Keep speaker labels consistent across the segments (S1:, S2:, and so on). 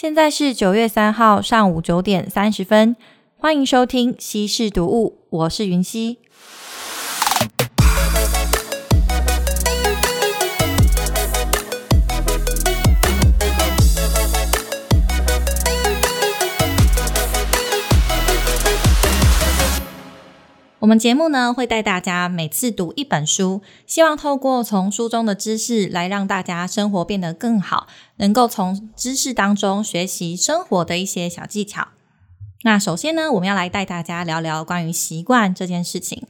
S1: 现在是九月三号上午九点三十分，欢迎收听西式读物，我是云溪。我们节目呢会带大家每次读一本书，希望透过从书中的知识来让大家生活变得更好，能够从知识当中学习生活的一些小技巧。那首先呢，我们要来带大家聊聊关于习惯这件事情，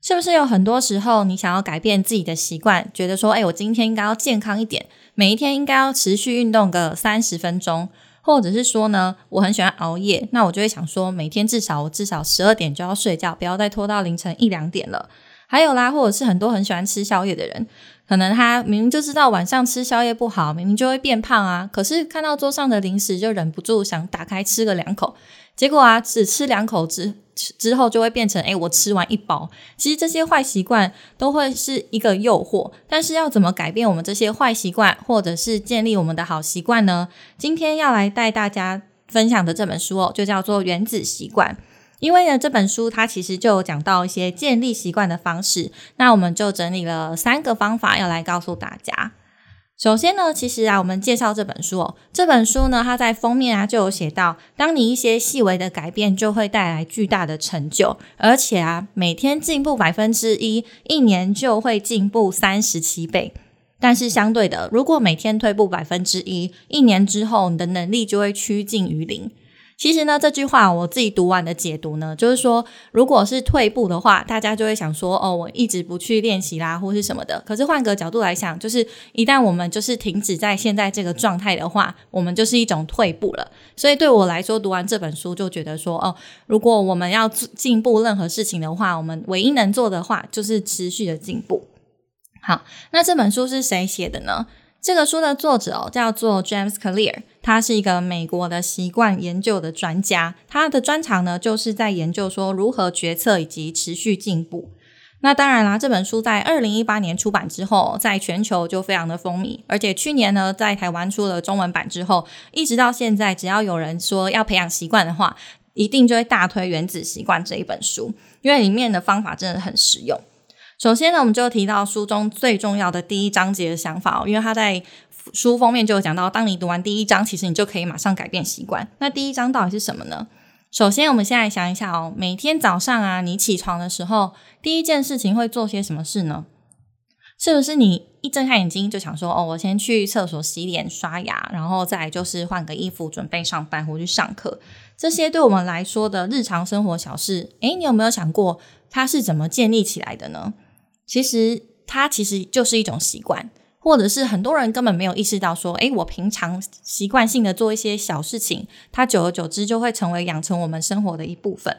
S1: 是不是有很多时候你想要改变自己的习惯，觉得说，哎，我今天应该要健康一点，每一天应该要持续运动个三十分钟。或者是说呢，我很喜欢熬夜，那我就会想说，每天至少我至少十二点就要睡觉，不要再拖到凌晨一两点了。还有啦，或者是很多很喜欢吃宵夜的人，可能他明明就知道晚上吃宵夜不好，明明就会变胖啊，可是看到桌上的零食就忍不住想打开吃个两口，结果啊，只吃两口之之后就会变成，哎，我吃完一包。其实这些坏习惯都会是一个诱惑，但是要怎么改变我们这些坏习惯，或者是建立我们的好习惯呢？今天要来带大家分享的这本书哦，就叫做《原子习惯》。因为呢，这本书它其实就有讲到一些建立习惯的方式，那我们就整理了三个方法要来告诉大家。首先呢，其实啊，我们介绍这本书哦。这本书呢，它在封面啊就有写到，当你一些细微的改变，就会带来巨大的成就，而且啊，每天进步百分之一，一年就会进步三十七倍。但是相对的，如果每天退步百分之一，一年之后，你的能力就会趋近于零。其实呢，这句话我自己读完的解读呢，就是说，如果是退步的话，大家就会想说，哦，我一直不去练习啦，或是什么的。可是换个角度来想，就是一旦我们就是停止在现在这个状态的话，我们就是一种退步了。所以对我来说，读完这本书就觉得说，哦，如果我们要进步任何事情的话，我们唯一能做的话就是持续的进步。好，那这本书是谁写的呢？这个书的作者哦，叫做 James Clear，他是一个美国的习惯研究的专家。他的专长呢，就是在研究说如何决策以及持续进步。那当然啦，这本书在二零一八年出版之后，在全球就非常的风靡。而且去年呢，在台湾出了中文版之后，一直到现在，只要有人说要培养习惯的话，一定就会大推《原子习惯》这一本书，因为里面的方法真的很实用。首先呢，我们就提到书中最重要的第一章节的想法哦，因为他在书封面就有讲到，当你读完第一章，其实你就可以马上改变习惯。那第一章到底是什么呢？首先，我们现在想一下哦，每天早上啊，你起床的时候，第一件事情会做些什么事呢？是不是你一睁开眼睛就想说，哦，我先去厕所洗脸、刷牙，然后再就是换个衣服，准备上班或去上课？这些对我们来说的日常生活小事，诶，你有没有想过它是怎么建立起来的呢？其实它其实就是一种习惯，或者是很多人根本没有意识到说，诶，我平常习惯性的做一些小事情，它久而久之就会成为养成我们生活的一部分。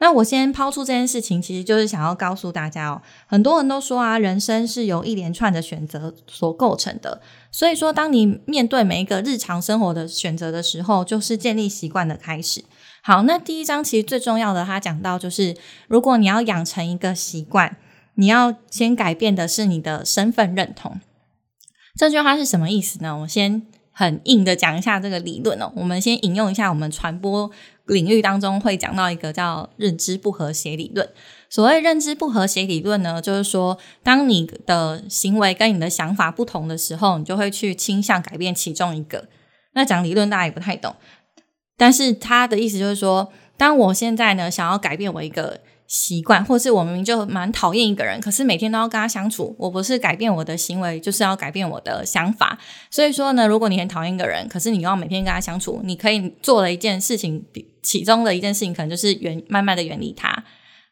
S1: 那我先抛出这件事情，其实就是想要告诉大家哦，很多人都说啊，人生是由一连串的选择所构成的，所以说当你面对每一个日常生活的选择的时候，就是建立习惯的开始。好，那第一章其实最重要的，他讲到就是，如果你要养成一个习惯。你要先改变的是你的身份认同。这句话是什么意思呢？我先很硬的讲一下这个理论哦。我们先引用一下我们传播领域当中会讲到一个叫认知不和谐理论。所谓认知不和谐理论呢，就是说，当你的行为跟你的想法不同的时候，你就会去倾向改变其中一个。那讲理论大家也不太懂，但是他的意思就是说，当我现在呢想要改变我一个。习惯，或是我明明就蛮讨厌一个人，可是每天都要跟他相处。我不是改变我的行为，就是要改变我的想法。所以说呢，如果你很讨厌一个人，可是你又要每天跟他相处，你可以做的一件事情，其中的一件事情，可能就是远慢慢的远离他。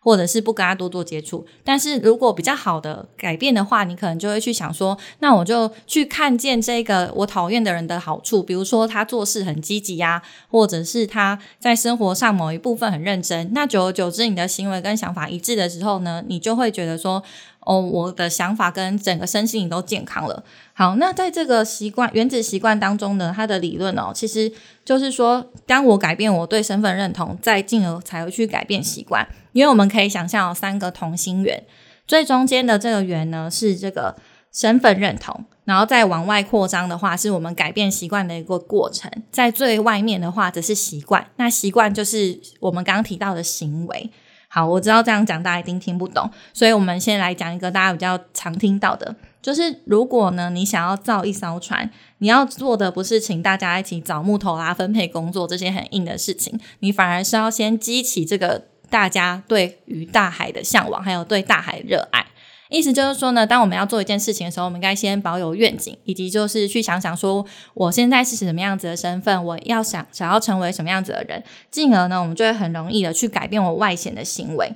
S1: 或者是不跟他多做接触，但是如果比较好的改变的话，你可能就会去想说，那我就去看见这个我讨厌的人的好处，比如说他做事很积极呀，或者是他在生活上某一部分很认真。那久而久之，你的行为跟想法一致的时候呢，你就会觉得说。哦，我的想法跟整个身心都健康了。好，那在这个习惯原子习惯当中呢，它的理论哦，其实就是说，当我改变我对身份认同，再进而才会去改变习惯。因为我们可以想象有三个同心圆，最中间的这个圆呢是这个身份认同，然后再往外扩张的话，是我们改变习惯的一个过程。在最外面的话，则是习惯。那习惯就是我们刚刚提到的行为。好，我知道这样讲大家一定听不懂，所以我们先来讲一个大家比较常听到的，就是如果呢你想要造一艘船，你要做的不是请大家一起找木头啊、分配工作这些很硬的事情，你反而是要先激起这个大家对于大海的向往，还有对大海热爱。意思就是说呢，当我们要做一件事情的时候，我们应该先保有愿景，以及就是去想想说，我现在是什么样子的身份，我要想想要成为什么样子的人，进而呢，我们就会很容易的去改变我外显的行为。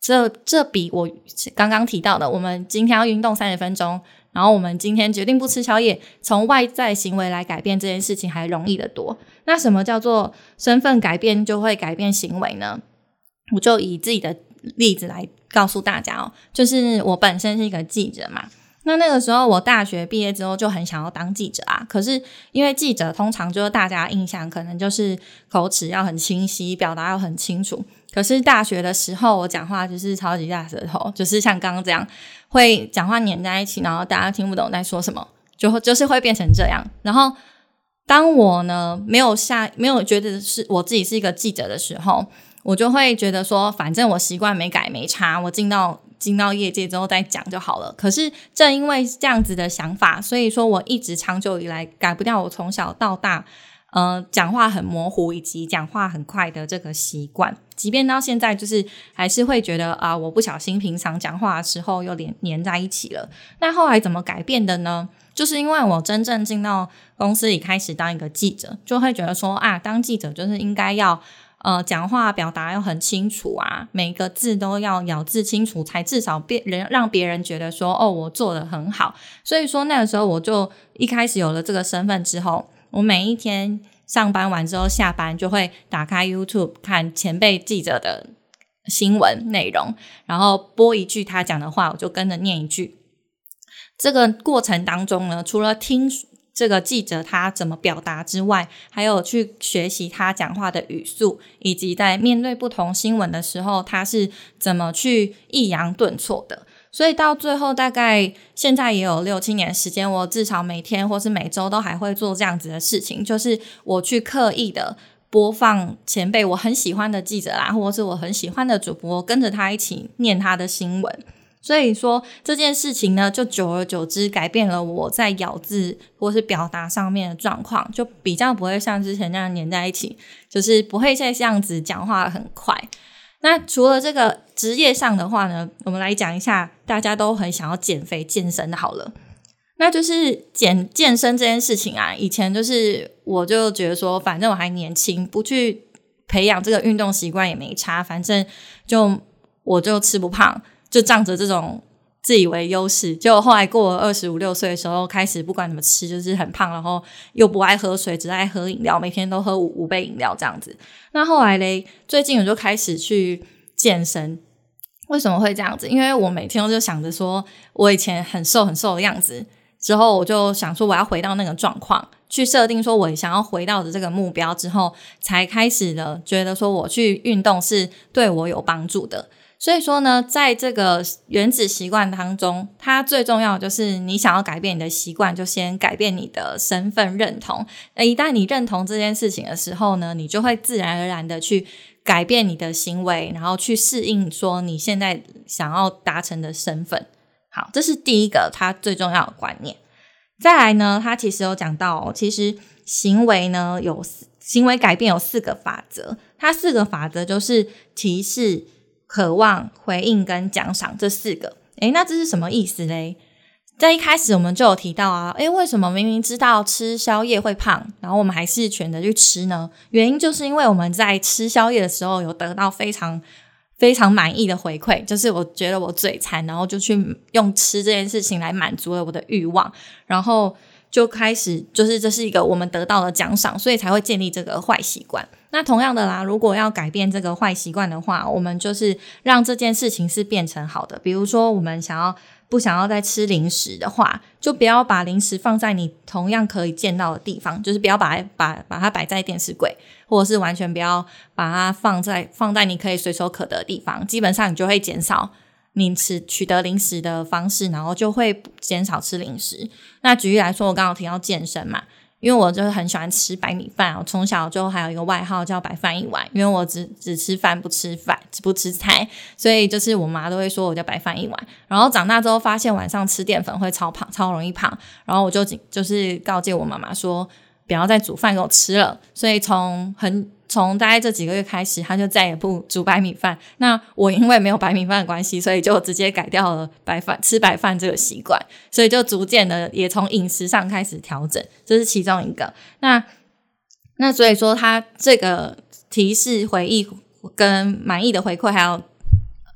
S1: 这这比我刚刚提到的，我们今天要运动三十分钟，然后我们今天决定不吃宵夜，从外在行为来改变这件事情还容易得多。那什么叫做身份改变就会改变行为呢？我就以自己的例子来。告诉大家哦，就是我本身是一个记者嘛。那那个时候我大学毕业之后就很想要当记者啊。可是因为记者通常就是大家印象可能就是口齿要很清晰，表达要很清楚。可是大学的时候我讲话就是超级大舌头，就是像刚刚这样会讲话黏在一起，然后大家听不懂在说什么，就就是会变成这样。然后当我呢没有下没有觉得是我自己是一个记者的时候。我就会觉得说，反正我习惯没改没差，我进到进到业界之后再讲就好了。可是正因为这样子的想法，所以说我一直长久以来改不掉我从小到大，呃，讲话很模糊以及讲话很快的这个习惯。即便到现在，就是还是会觉得啊，我不小心平常讲话的时候又连连在一起了。那后来怎么改变的呢？就是因为我真正进到公司里开始当一个记者，就会觉得说啊，当记者就是应该要。呃，讲话表达要很清楚啊，每个字都要咬字清楚，才至少别人让别人觉得说，哦，我做的很好。所以说那个时候我就一开始有了这个身份之后，我每一天上班完之后下班就会打开 YouTube 看前辈记者的新闻内容，然后播一句他讲的话，我就跟着念一句。这个过程当中呢，除了听。这个记者他怎么表达之外，还有去学习他讲话的语速，以及在面对不同新闻的时候，他是怎么去抑扬顿挫的。所以到最后，大概现在也有六七年时间，我至少每天或是每周都还会做这样子的事情，就是我去刻意的播放前辈我很喜欢的记者啦，或者是我很喜欢的主播，跟着他一起念他的新闻。所以说这件事情呢，就久而久之改变了我在咬字或是表达上面的状况，就比较不会像之前那样黏在一起，就是不会再这样子讲话很快。那除了这个职业上的话呢，我们来讲一下大家都很想要减肥健身的好了。那就是减健身这件事情啊，以前就是我就觉得说，反正我还年轻，不去培养这个运动习惯也没差，反正就我就吃不胖。就仗着这种自以为优势，就后来过了二十五六岁的时候，开始不管怎么吃，就是很胖，然后又不爱喝水，只爱喝饮料，每天都喝五五杯饮料这样子。那后来嘞，最近我就开始去健身。为什么会这样子？因为我每天都就想着说，我以前很瘦很瘦的样子，之后我就想说，我要回到那个状况，去设定说我想要回到的这个目标之后，才开始的觉得说我去运动是对我有帮助的。所以说呢，在这个原子习惯当中，它最重要就是你想要改变你的习惯，就先改变你的身份认同。一旦你认同这件事情的时候呢，你就会自然而然的去改变你的行为，然后去适应说你现在想要达成的身份。好，这是第一个它最重要的观念。再来呢，它其实有讲到，其实行为呢有行为改变有四个法则，它四个法则就是提示。渴望回应跟奖赏这四个，诶，那这是什么意思嘞？在一开始我们就有提到啊，诶，为什么明明知道吃宵夜会胖，然后我们还是选择去吃呢？原因就是因为我们在吃宵夜的时候有得到非常非常满意的回馈，就是我觉得我嘴馋，然后就去用吃这件事情来满足了我的欲望，然后就开始就是这是一个我们得到的奖赏，所以才会建立这个坏习惯。那同样的啦，如果要改变这个坏习惯的话，我们就是让这件事情是变成好的。比如说，我们想要不想要再吃零食的话，就不要把零食放在你同样可以见到的地方，就是不要把把把它摆在电视柜，或者是完全不要把它放在放在你可以随手可得的地方。基本上你就会减少你吃取得零食的方式，然后就会减少吃零食。那举例来说，我刚刚提到健身嘛，因为我就是很喜欢吃白米饭，我从小就还有一个外号叫“白饭一碗”，因为我只只吃饭不吃饭只不吃菜，所以就是我妈都会说我叫“白饭一碗”。然后长大之后发现晚上吃淀粉会超胖，超容易胖，然后我就就是告诫我妈妈说不要再煮饭给我吃了。所以从很从大概这几个月开始，他就再也不煮白米饭。那我因为没有白米饭的关系，所以就直接改掉了白饭吃白饭这个习惯。所以就逐渐的也从饮食上开始调整，这是其中一个。那那所以说，他这个提示、回忆跟满意的回馈，还有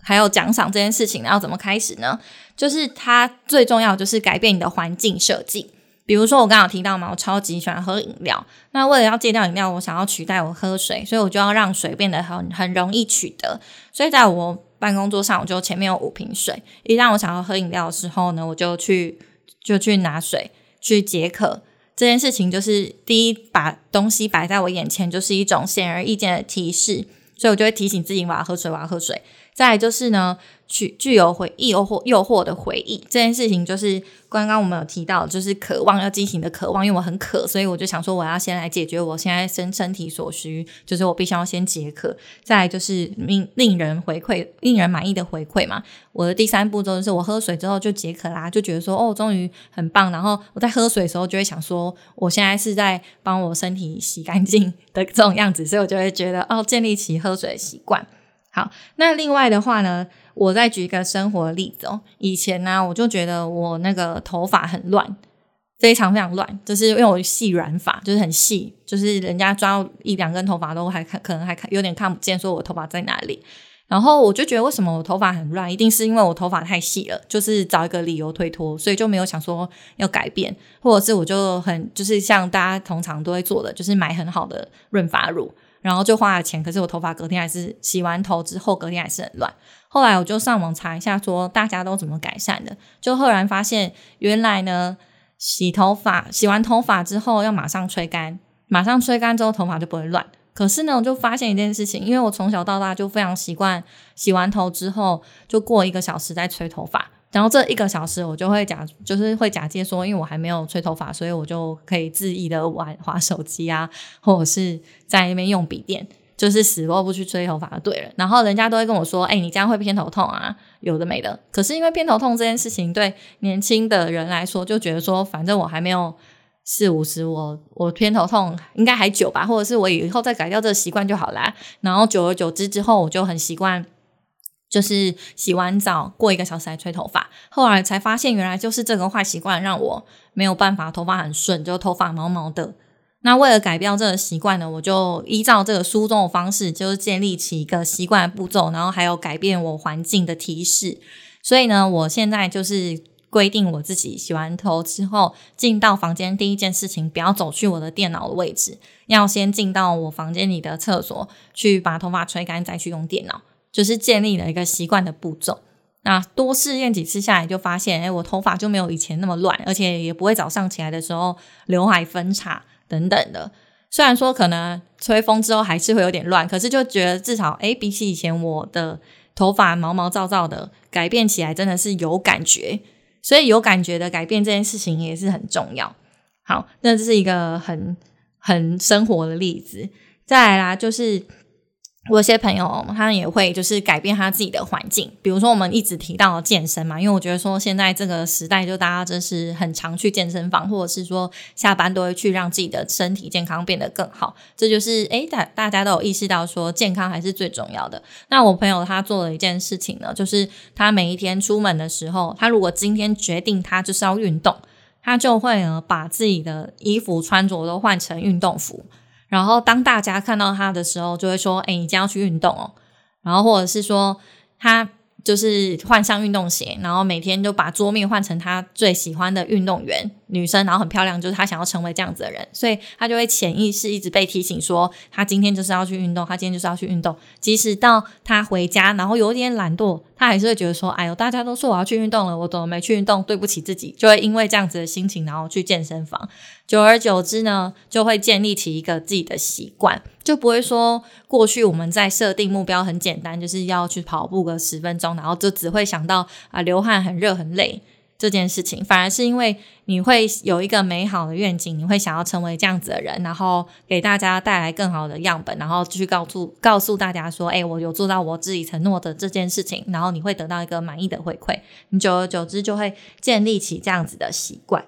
S1: 还有奖赏这件事情，要怎么开始呢？就是他最重要就是改变你的环境设计。比如说我刚刚提到嘛，我超级喜欢喝饮料。那为了要戒掉饮料，我想要取代我喝水，所以我就要让水变得很很容易取得。所以在我办公桌上，我就前面有五瓶水。一旦我想要喝饮料的时候呢，我就去就去拿水去解渴。这件事情就是第一，把东西摆在我眼前，就是一种显而易见的提示，所以我就会提醒自己我要喝水，我要喝水。再来就是呢。具具有回忆诱惑诱惑的回忆这件事情，就是刚刚我们有提到，就是渴望要进行的渴望，因为我很渴，所以我就想说，我要先来解决我现在身身体所需，就是我必须要先解渴。再来就是令令人回馈、令人满意的回馈嘛。我的第三步骤就是我喝水之后就解渴啦，就觉得说哦，终于很棒。然后我在喝水的时候就会想说，我现在是在帮我身体洗干净的这种样子，所以我就会觉得哦，建立起喝水的习惯。好，那另外的话呢？我再举一个生活例子哦，以前呢，我就觉得我那个头发很乱，非常非常乱，就是因为我细软发，就是很细，就是人家抓一两根头发都还看，可能还看有点看不见，说我头发在哪里。然后我就觉得为什么我头发很乱，一定是因为我头发太细了，就是找一个理由推脱，所以就没有想说要改变，或者是我就很就是像大家通常都会做的，就是买很好的润发乳。然后就花了钱，可是我头发隔天还是洗完头之后隔天还是很乱。后来我就上网查一下，说大家都怎么改善的，就赫然发现原来呢，洗头发洗完头发之后要马上吹干，马上吹干之后头发就不会乱。可是呢，我就发现一件事情，因为我从小到大就非常习惯洗完头之后就过一个小时再吹头发。然后这一个小时，我就会假，就是会假借说，因为我还没有吹头发，所以我就可以恣意的玩滑手机啊，或者是在那边用笔电，就是死活不去吹头发就对了。然后人家都会跟我说：“哎，你这样会偏头痛啊，有的没的。”可是因为偏头痛这件事情，对年轻的人来说，就觉得说，反正我还没有四五十，我我偏头痛应该还久吧，或者是我以后再改掉这个习惯就好啦。然后久而久之之后，我就很习惯。就是洗完澡过一个小时来吹头发，后来才发现原来就是这个坏习惯让我没有办法头发很顺，就头发毛毛的。那为了改掉这个习惯呢，我就依照这个书中的方式，就是建立起一个习惯步骤，然后还有改变我环境的提示。所以呢，我现在就是规定我自己洗完头之后进到房间第一件事情，不要走去我的电脑的位置，要先进到我房间里的厕所去把头发吹干，再去用电脑。就是建立了一个习惯的步骤，那多试验几次下来，就发现，哎，我头发就没有以前那么乱，而且也不会早上起来的时候刘海分叉等等的。虽然说可能吹风之后还是会有点乱，可是就觉得至少，哎，比起以前我的头发毛毛躁躁的，改变起来真的是有感觉。所以有感觉的改变这件事情也是很重要。好，那这是一个很很生活的例子。再来啦，就是。我有些朋友，他也会就是改变他自己的环境，比如说我们一直提到健身嘛，因为我觉得说现在这个时代，就大家真是很常去健身房，或者是说下班都会去让自己的身体健康变得更好。这就是诶，大大家都有意识到说健康还是最重要的。那我朋友他做了一件事情呢，就是他每一天出门的时候，他如果今天决定他就是要运动，他就会呢把自己的衣服穿着都换成运动服。然后当大家看到他的时候，就会说：“哎，你将要去运动哦。”然后或者是说他就是换上运动鞋，然后每天就把桌面换成他最喜欢的运动员女生，然后很漂亮，就是她想要成为这样子的人，所以她就会潜意识一直被提醒说，她今天就是要去运动，她今天就是要去运动。即使到她回家，然后有一点懒惰，她还是会觉得说，哎呦，大家都说我要去运动了，我怎么没去运动？对不起自己，就会因为这样子的心情，然后去健身房。久而久之呢，就会建立起一个自己的习惯，就不会说过去我们在设定目标很简单，就是要去跑步个十分钟，然后就只会想到啊流汗很热很累。这件事情反而是因为你会有一个美好的愿景，你会想要成为这样子的人，然后给大家带来更好的样本，然后继续告诉告诉大家说，哎，我有做到我自己承诺的这件事情，然后你会得到一个满意的回馈，你久而久之就会建立起这样子的习惯。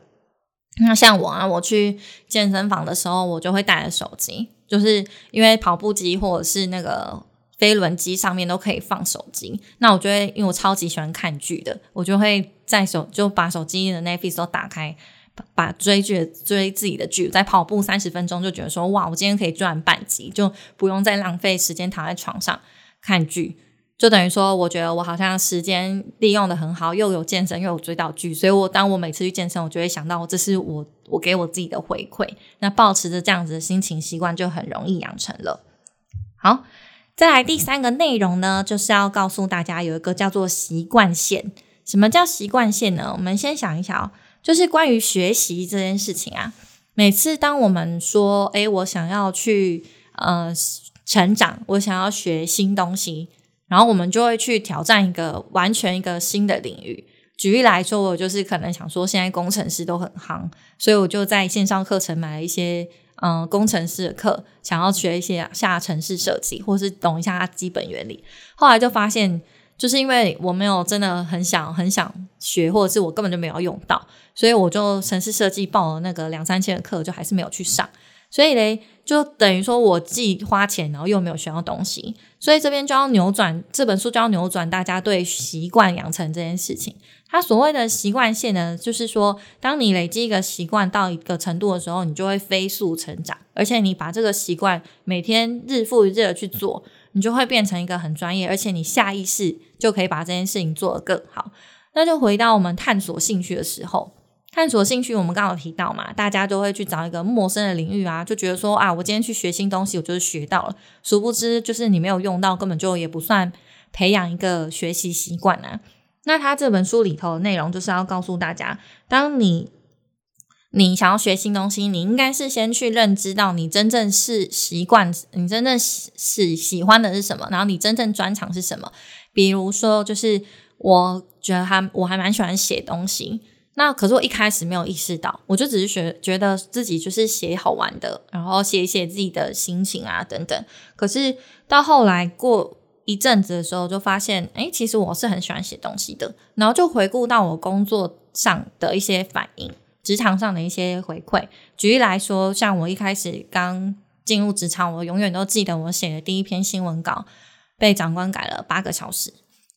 S1: 那像我啊，我去健身房的时候，我就会带着手机，就是因为跑步机或者是那个。飞轮机上面都可以放手机，那我就会，因为我超级喜欢看剧的，我就会在手就把手机的 Netflix 都打开，把追剧追自己的剧，在跑步三十分钟就觉得说，哇，我今天可以赚半集，就不用再浪费时间躺在床上看剧，就等于说，我觉得我好像时间利用的很好，又有健身又有追到剧，所以我当我每次去健身，我就会想到，这是我我给我自己的回馈，那保持着这样子的心情习惯，就很容易养成了。好。再来第三个内容呢，就是要告诉大家有一个叫做习惯线。什么叫习惯线呢？我们先想一想，就是关于学习这件事情啊。每次当我们说，诶，我想要去呃成长，我想要学新东西，然后我们就会去挑战一个完全一个新的领域。举例来说，我就是可能想说，现在工程师都很夯，所以我就在线上课程买了一些。嗯，工程师的课想要学一些下程式设计，或是懂一下基本原理。后来就发现，就是因为我没有真的很想很想学，或者是我根本就没有用到，所以我就程式设计报了那个两三千的课，就还是没有去上。所以嘞，就等于说我既花钱，然后又没有学到东西。所以这边就要扭转这本书，就要扭转大家对习惯养成这件事情。它所谓的习惯性呢，就是说，当你累积一个习惯到一个程度的时候，你就会飞速成长，而且你把这个习惯每天日复一日的去做，你就会变成一个很专业，而且你下意识就可以把这件事情做得更好。那就回到我们探索兴趣的时候，探索兴趣，我们刚好提到嘛，大家都会去找一个陌生的领域啊，就觉得说啊，我今天去学新东西，我就是学到了，殊不知就是你没有用到，根本就也不算培养一个学习习惯啊。那他这本书里头的内容就是要告诉大家，当你你想要学新东西，你应该是先去认知到你真正是习惯，你真正是喜欢的是什么，然后你真正专长是什么。比如说，就是我觉得还我还蛮喜欢写东西，那可是我一开始没有意识到，我就只是学觉得自己就是写好玩的，然后写一写自己的心情啊等等。可是到后来过。一阵子的时候，就发现，哎，其实我是很喜欢写东西的。然后就回顾到我工作上的一些反应，职场上的一些回馈。举例来说，像我一开始刚进入职场，我永远都记得我写的第一篇新闻稿被长官改了八个小时，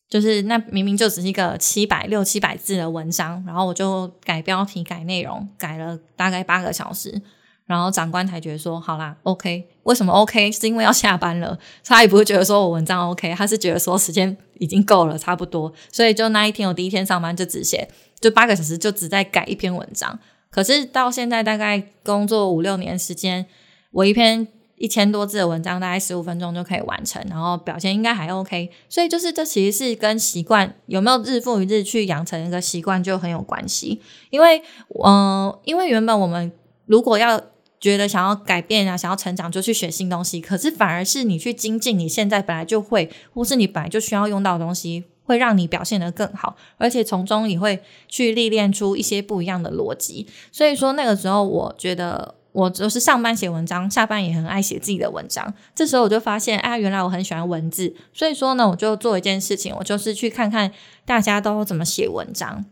S1: 就是那明明就只是一个七百六七百字的文章，然后我就改标题、改内容，改了大概八个小时。然后长官才觉得说好啦，OK，为什么 OK？是因为要下班了，他也不会觉得说我文章 OK，他是觉得说时间已经够了，差不多。所以就那一天，我第一天上班就只写就八个小时，就只在改一篇文章。可是到现在大概工作五六年时间，我一篇一千多字的文章，大概十五分钟就可以完成，然后表现应该还 OK。所以就是这其实是跟习惯有没有日复一日去养成一个习惯就很有关系。因为嗯，因为原本我们如果要觉得想要改变啊，想要成长，就去学新东西。可是反而是你去精进你现在本来就会，或是你本来就需要用到的东西，会让你表现得更好，而且从中也会去历练出一些不一样的逻辑。所以说那个时候，我觉得我就是上班写文章，下班也很爱写自己的文章。这时候我就发现，啊，原来我很喜欢文字。所以说呢，我就做一件事情，我就是去看看大家都怎么写文章。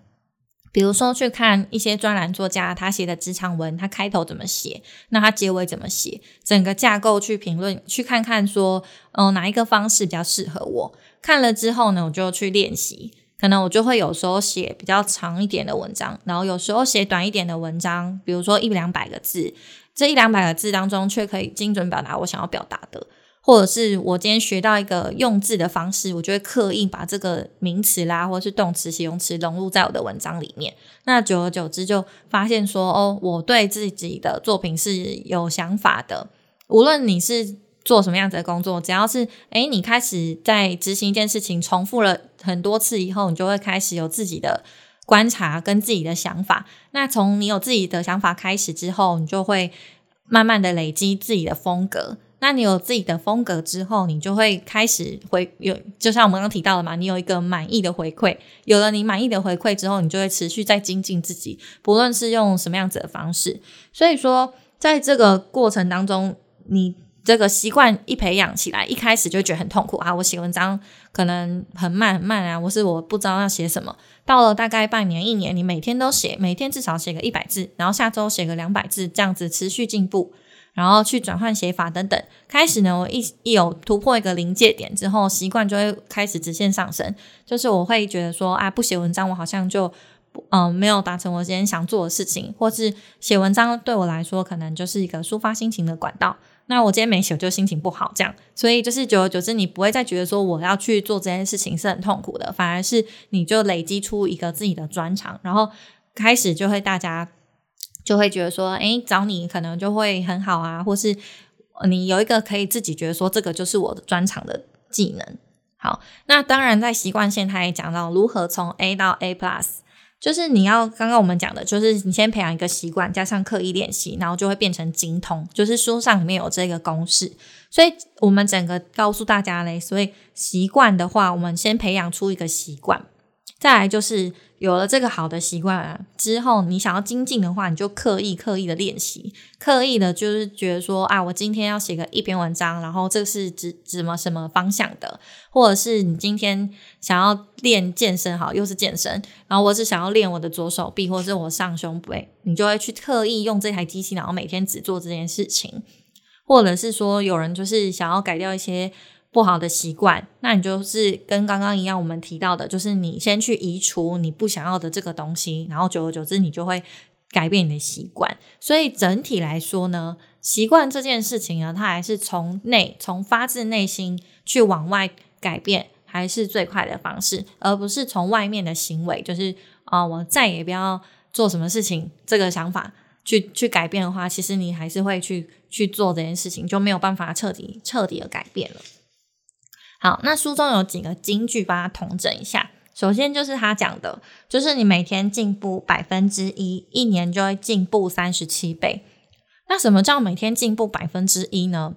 S1: 比如说，去看一些专栏作家他写的职场文，他开头怎么写，那他结尾怎么写，整个架构去评论，去看看说，嗯，哪一个方式比较适合我。看了之后呢，我就去练习。可能我就会有时候写比较长一点的文章，然后有时候写短一点的文章，比如说一两百个字，这一两百个字当中却可以精准表达我想要表达的。或者是我今天学到一个用字的方式，我就会刻意把这个名词啦，或者是动词、形容词融入在我的文章里面。那久而久之，就发现说，哦，我对自己的作品是有想法的。无论你是做什么样子的工作，只要是诶你开始在执行一件事情，重复了很多次以后，你就会开始有自己的观察跟自己的想法。那从你有自己的想法开始之后，你就会慢慢的累积自己的风格。那你有自己的风格之后，你就会开始回有，就像我们刚刚提到的嘛，你有一个满意的回馈，有了你满意的回馈之后，你就会持续在精进自己，不论是用什么样子的方式。所以说，在这个过程当中，你这个习惯一培养起来，一开始就觉得很痛苦啊！我写文章可能很慢很慢啊，我是我不知道要写什么。到了大概半年一年，你每天都写，每天至少写个一百字，然后下周写个两百字，这样子持续进步。然后去转换写法等等，开始呢，我一一有突破一个临界点之后，习惯就会开始直线上升。就是我会觉得说，啊，不写文章，我好像就嗯没有达成我今天想做的事情，或是写文章对我来说，可能就是一个抒发心情的管道。那我今天没写，就心情不好，这样。所以就是久而久之，你不会再觉得说我要去做这件事情是很痛苦的，反而是你就累积出一个自己的专长，然后开始就会大家。就会觉得说，哎，找你可能就会很好啊，或是你有一个可以自己觉得说，这个就是我的专长的技能。好，那当然在习惯线，他也讲到如何从 A 到 A plus，就是你要刚刚我们讲的，就是你先培养一个习惯，加上刻意练习，然后就会变成精通。就是书上里面有这个公式，所以我们整个告诉大家嘞，所以习惯的话，我们先培养出一个习惯，再来就是。有了这个好的习惯啊之后，你想要精进的话，你就刻意刻意的练习，刻意的就是觉得说啊，我今天要写个一篇文章，然后这是指什么什么方向的，或者是你今天想要练健身，好，又是健身，然后我是想要练我的左手臂，或者是我上胸背，你就会去特意用这台机器，然后每天只做这件事情，或者是说有人就是想要改掉一些。不好的习惯，那你就是跟刚刚一样，我们提到的，就是你先去移除你不想要的这个东西，然后久而久之，你就会改变你的习惯。所以整体来说呢，习惯这件事情呢，它还是从内、从发自内心去往外改变，还是最快的方式，而不是从外面的行为，就是啊，我再也不要做什么事情，这个想法去 去改变的话，其实你还是会去去做这件事情，就没有办法彻底彻底的改变了。好，那书中有几个金句，帮他统整一下。首先就是他讲的，就是你每天进步百分之一，一年就会进步三十七倍。那什么叫每天进步百分之一呢？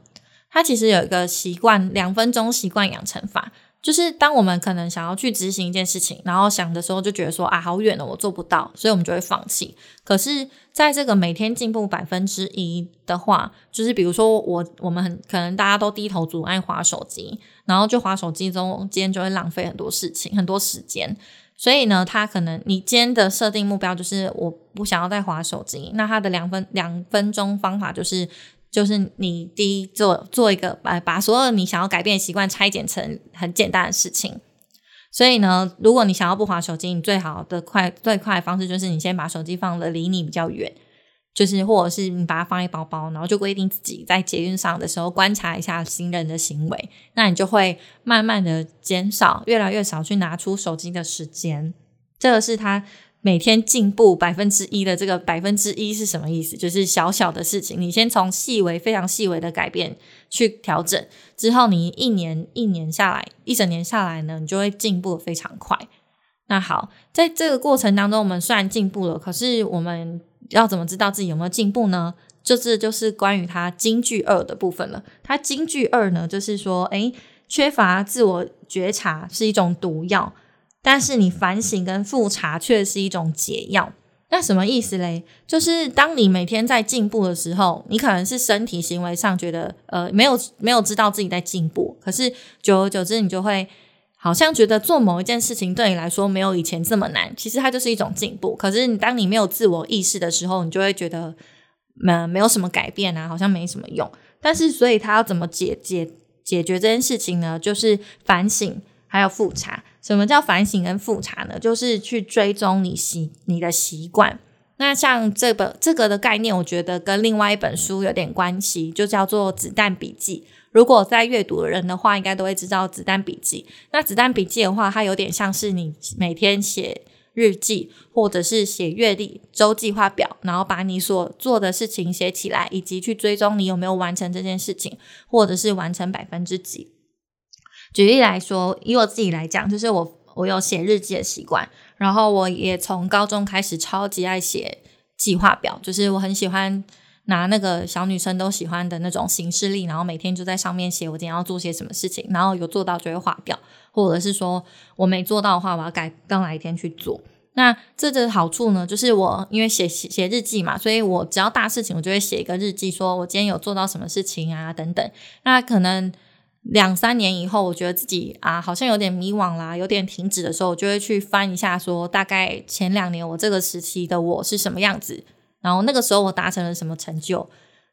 S1: 他其实有一个习惯，两分钟习惯养成法。就是当我们可能想要去执行一件事情，然后想的时候就觉得说啊，好远了，我做不到，所以我们就会放弃。可是，在这个每天进步百分之一的话，就是比如说我我们很可能大家都低头族爱划手机，然后就划手机中间就会浪费很多事情很多时间。所以呢，他可能你今天的设定目标就是我不想要再划手机，那他的两分两分钟方法就是。就是你第一做做一个把把所有你想要改变的习惯拆解成很简单的事情，所以呢，如果你想要不滑手机，你最好的快最快的方式就是你先把手机放的离你比较远，就是或者是你把它放一包包，然后就规定自己在捷运上的时候观察一下行人的行为，那你就会慢慢的减少越来越少去拿出手机的时间，这个是他。每天进步百分之一的这个百分之一是什么意思？就是小小的事情，你先从细微、非常细微的改变去调整，之后你一年一年下来，一整年下来呢，你就会进步非常快。那好，在这个过程当中，我们虽然进步了，可是我们要怎么知道自己有没有进步呢？这这就是关于它金句二的部分了。它金句二呢，就是说，诶，缺乏自我觉察是一种毒药。但是你反省跟复查却是一种解药，那什么意思嘞？就是当你每天在进步的时候，你可能是身体行为上觉得呃没有没有知道自己在进步，可是久而久之，你就会好像觉得做某一件事情对你来说没有以前这么难。其实它就是一种进步。可是你当你没有自我意识的时候，你就会觉得没没有什么改变啊，好像没什么用。但是所以他要怎么解解解决这件事情呢？就是反省还有复查。什么叫反省跟复查呢？就是去追踪你习你的习惯。那像这本这个的概念，我觉得跟另外一本书有点关系，就叫做《子弹笔记》。如果在阅读的人的话，应该都会知道《子弹笔记》。那《子弹笔记》的话，它有点像是你每天写日记，或者是写月历、周计划表，然后把你所做的事情写起来，以及去追踪你有没有完成这件事情，或者是完成百分之几。举例来说，以我自己来讲，就是我我有写日记的习惯。然后我也从高中开始超级爱写计划表，就是我很喜欢拿那个小女生都喜欢的那种形式力，然后每天就在上面写我今天要做些什么事情，然后有做到就会划掉，或者是说我没做到的话，我要改到哪一天去做。那这的好处呢，就是我因为写写日记嘛，所以我只要大事情我就会写一个日记，说我今天有做到什么事情啊等等。那可能。两三年以后，我觉得自己啊，好像有点迷惘啦，有点停止的时候，我就会去翻一下，说大概前两年我这个时期的我是什么样子，然后那个时候我达成了什么成就，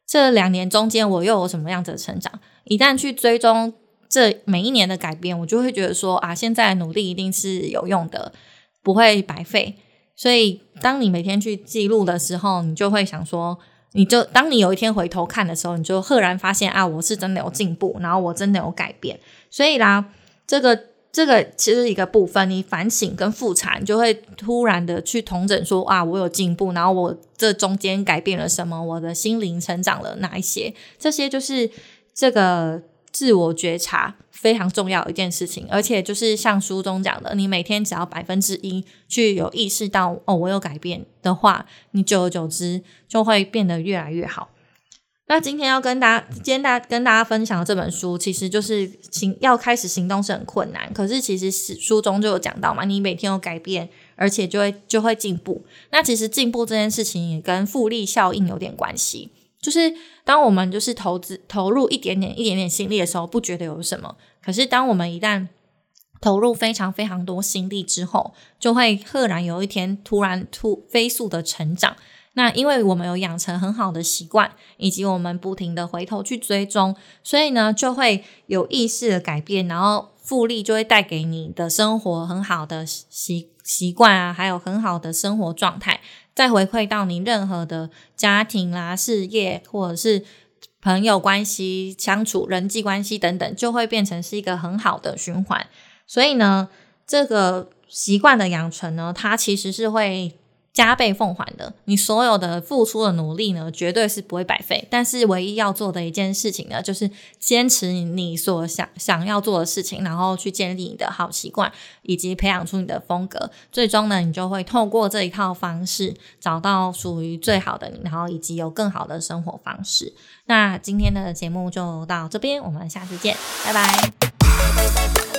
S1: 这两年中间我又有什么样子的成长。一旦去追踪这每一年的改变，我就会觉得说啊，现在努力一定是有用的，不会白费。所以，当你每天去记录的时候，你就会想说。你就当你有一天回头看的时候，你就赫然发现啊，我是真的有进步，然后我真的有改变。所以啦，这个这个其实一个部分，你反省跟复查，你就会突然的去统整说啊，我有进步，然后我这中间改变了什么，我的心灵成长了哪一些，这些就是这个。自我觉察非常重要一件事情，而且就是像书中讲的，你每天只要百分之一去有意识到哦，我有改变的话，你久而久之就会变得越来越好。那今天要跟大家，今天大跟大家分享的这本书，其实就是行要开始行动是很困难，可是其实是书中就有讲到嘛，你每天有改变，而且就会就会进步。那其实进步这件事情也跟复利效应有点关系。就是当我们就是投资投入一点点一点点心力的时候，不觉得有什么。可是当我们一旦投入非常非常多心力之后，就会赫然有一天突然突飞速的成长。那因为我们有养成很好的习惯，以及我们不停的回头去追踪，所以呢就会有意识的改变，然后复利就会带给你的生活很好的习习惯啊，还有很好的生活状态。再回馈到你任何的家庭啦、事业，或者是朋友关系相处、人际关系等等，就会变成是一个很好的循环。所以呢，这个习惯的养成呢，它其实是会。加倍奉还的，你所有的付出的努力呢，绝对是不会白费。但是唯一要做的一件事情呢，就是坚持你所想想要做的事情，然后去建立你的好习惯，以及培养出你的风格。最终呢，你就会透过这一套方式，找到属于最好的你，然后以及有更好的生活方式。那今天的节目就到这边，我们下次见，拜拜。